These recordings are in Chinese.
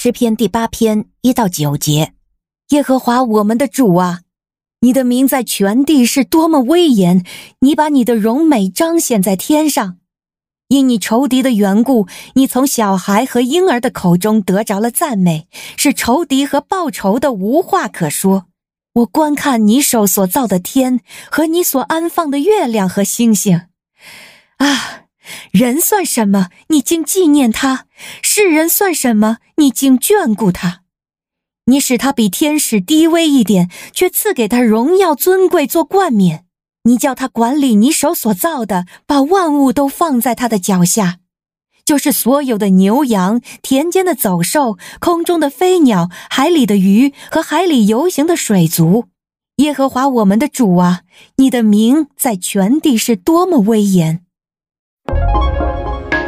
诗篇第八篇一到九节，耶和华我们的主啊，你的名在全地是多么威严！你把你的荣美彰显在天上。因你仇敌的缘故，你从小孩和婴儿的口中得着了赞美，是仇敌和报仇的无话可说。我观看你手所造的天和你所安放的月亮和星星，啊，人算什么？你竟纪念他；世人算什么？你竟眷顾他。你使他比天使低微一点，却赐给他荣耀尊贵做冠冕。你叫他管理你手所造的，把万物都放在他的脚下，就是所有的牛羊、田间的走兽、空中的飞鸟、海里的鱼和海里游行的水族。耶和华我们的主啊，你的名在全地是多么威严！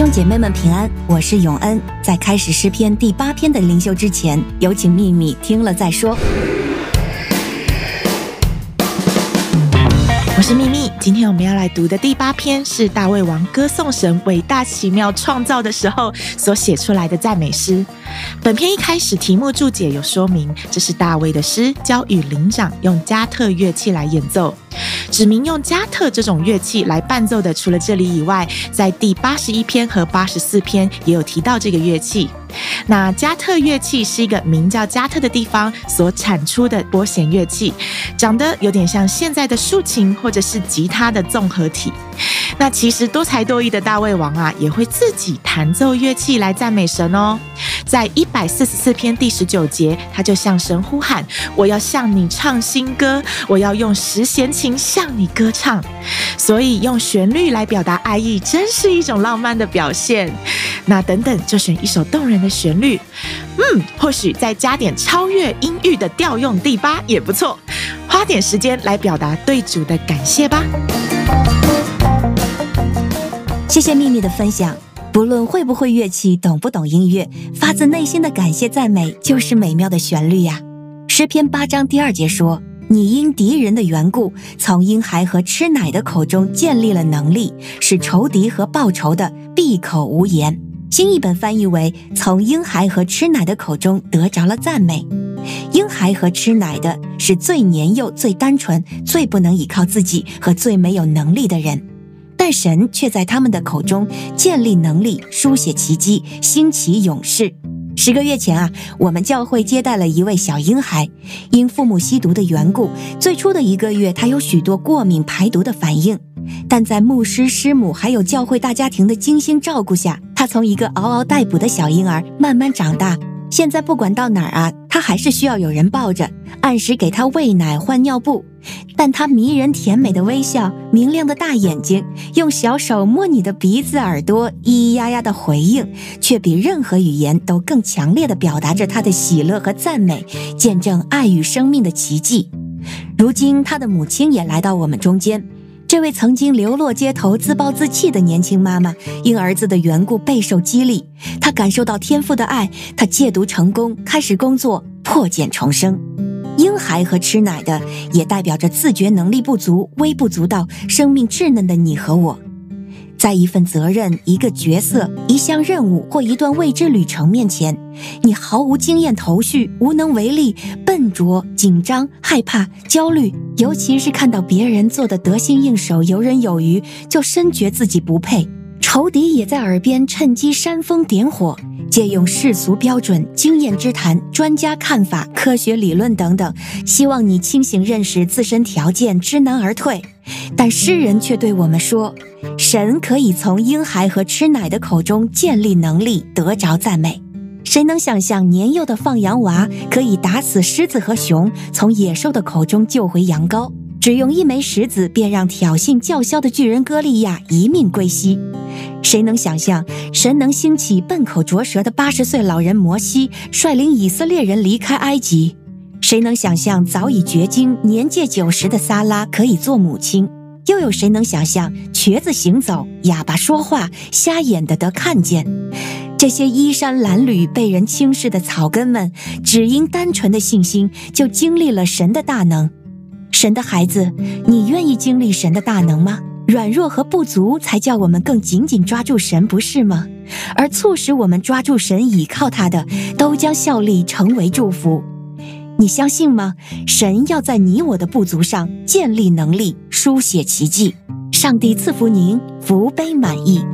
兄姐妹们平安，我是永恩。在开始诗篇第八篇的灵修之前，有请秘密听了再说。我是秘密，今天我们要来读的第八篇是大卫王歌颂神伟大奇妙创造的时候所写出来的赞美诗。本篇一开始题目注解有说明，这是大卫的诗，交与灵长用加特乐器来演奏。指明用加特这种乐器来伴奏的，除了这里以外，在第八十一篇和八十四篇也有提到这个乐器。那加特乐器是一个名叫加特的地方所产出的拨弦乐器，长得有点像现在的竖琴或者是吉他的综合体。那其实多才多艺的大卫王啊，也会自己弹奏乐器来赞美神哦。在一百四十四篇第十九节，他就向神呼喊：“我要向你唱新歌，我要用十弦琴向你歌唱。”所以用旋律来表达爱意，真是一种浪漫的表现。那等等，就选一首动人的旋律，嗯，或许再加点超越音域的调用第八也不错。花点时间来表达对主的感谢吧。谢谢秘密的分享。不论会不会乐器，懂不懂音乐，发自内心的感谢赞美就是美妙的旋律呀。诗篇八章第二节说：“你因敌人的缘故，从婴孩和吃奶的口中建立了能力，使仇敌和报仇的闭口无言。”新译本翻译为：“从婴孩和吃奶的口中得着了赞美。”婴孩和吃奶的是最年幼、最单纯、最不能依靠自己和最没有能力的人。但神却在他们的口中建立能力，书写奇迹，兴起勇士。十个月前啊，我们教会接待了一位小婴孩，因父母吸毒的缘故，最初的一个月他有许多过敏排毒的反应，但在牧师师母还有教会大家庭的精心照顾下，他从一个嗷嗷待哺的小婴儿慢慢长大。现在不管到哪儿啊，他还是需要有人抱着，按时给他喂奶换尿布。但他迷人甜美的微笑，明亮的大眼睛，用小手摸你的鼻子耳朵，咿咿呀呀的回应，却比任何语言都更强烈的表达着他的喜乐和赞美，见证爱与生命的奇迹。如今他的母亲也来到我们中间。这位曾经流落街头、自暴自弃的年轻妈妈，因儿子的缘故备受激励。她感受到天父的爱，她戒毒成功，开始工作，破茧重生。婴孩和吃奶的，也代表着自觉能力不足、微不足道、生命稚嫩的你和我。在一份责任、一个角色、一项任务或一段未知旅程面前，你毫无经验头绪，无能为力，笨拙、紧张、害怕、焦虑，尤其是看到别人做的得心应手、游刃有余，就深觉自己不配。仇敌也在耳边趁机煽风点火。借用世俗标准、经验之谈、专家看法、科学理论等等，希望你清醒认识自身条件，知难而退。但诗人却对我们说：神可以从婴孩和吃奶的口中建立能力，得着赞美。谁能想象年幼的放羊娃可以打死狮子和熊，从野兽的口中救回羊羔？只用一枚石子，便让挑衅叫嚣的巨人歌利亚一命归西。谁能想象神能兴起笨口拙舌的八十岁老人摩西，率领以色列人离开埃及？谁能想象早已绝经、年届九十的撒拉可以做母亲？又有谁能想象瘸子行走、哑巴说话、瞎眼的得看见？这些衣衫褴褛、被人轻视的草根们，只因单纯的信心，就经历了神的大能。神的孩子，你愿意经历神的大能吗？软弱和不足才叫我们更紧紧抓住神，不是吗？而促使我们抓住神、倚靠他的，都将效力成为祝福。你相信吗？神要在你我的不足上建立能力，书写奇迹。上帝赐福您，福杯满溢。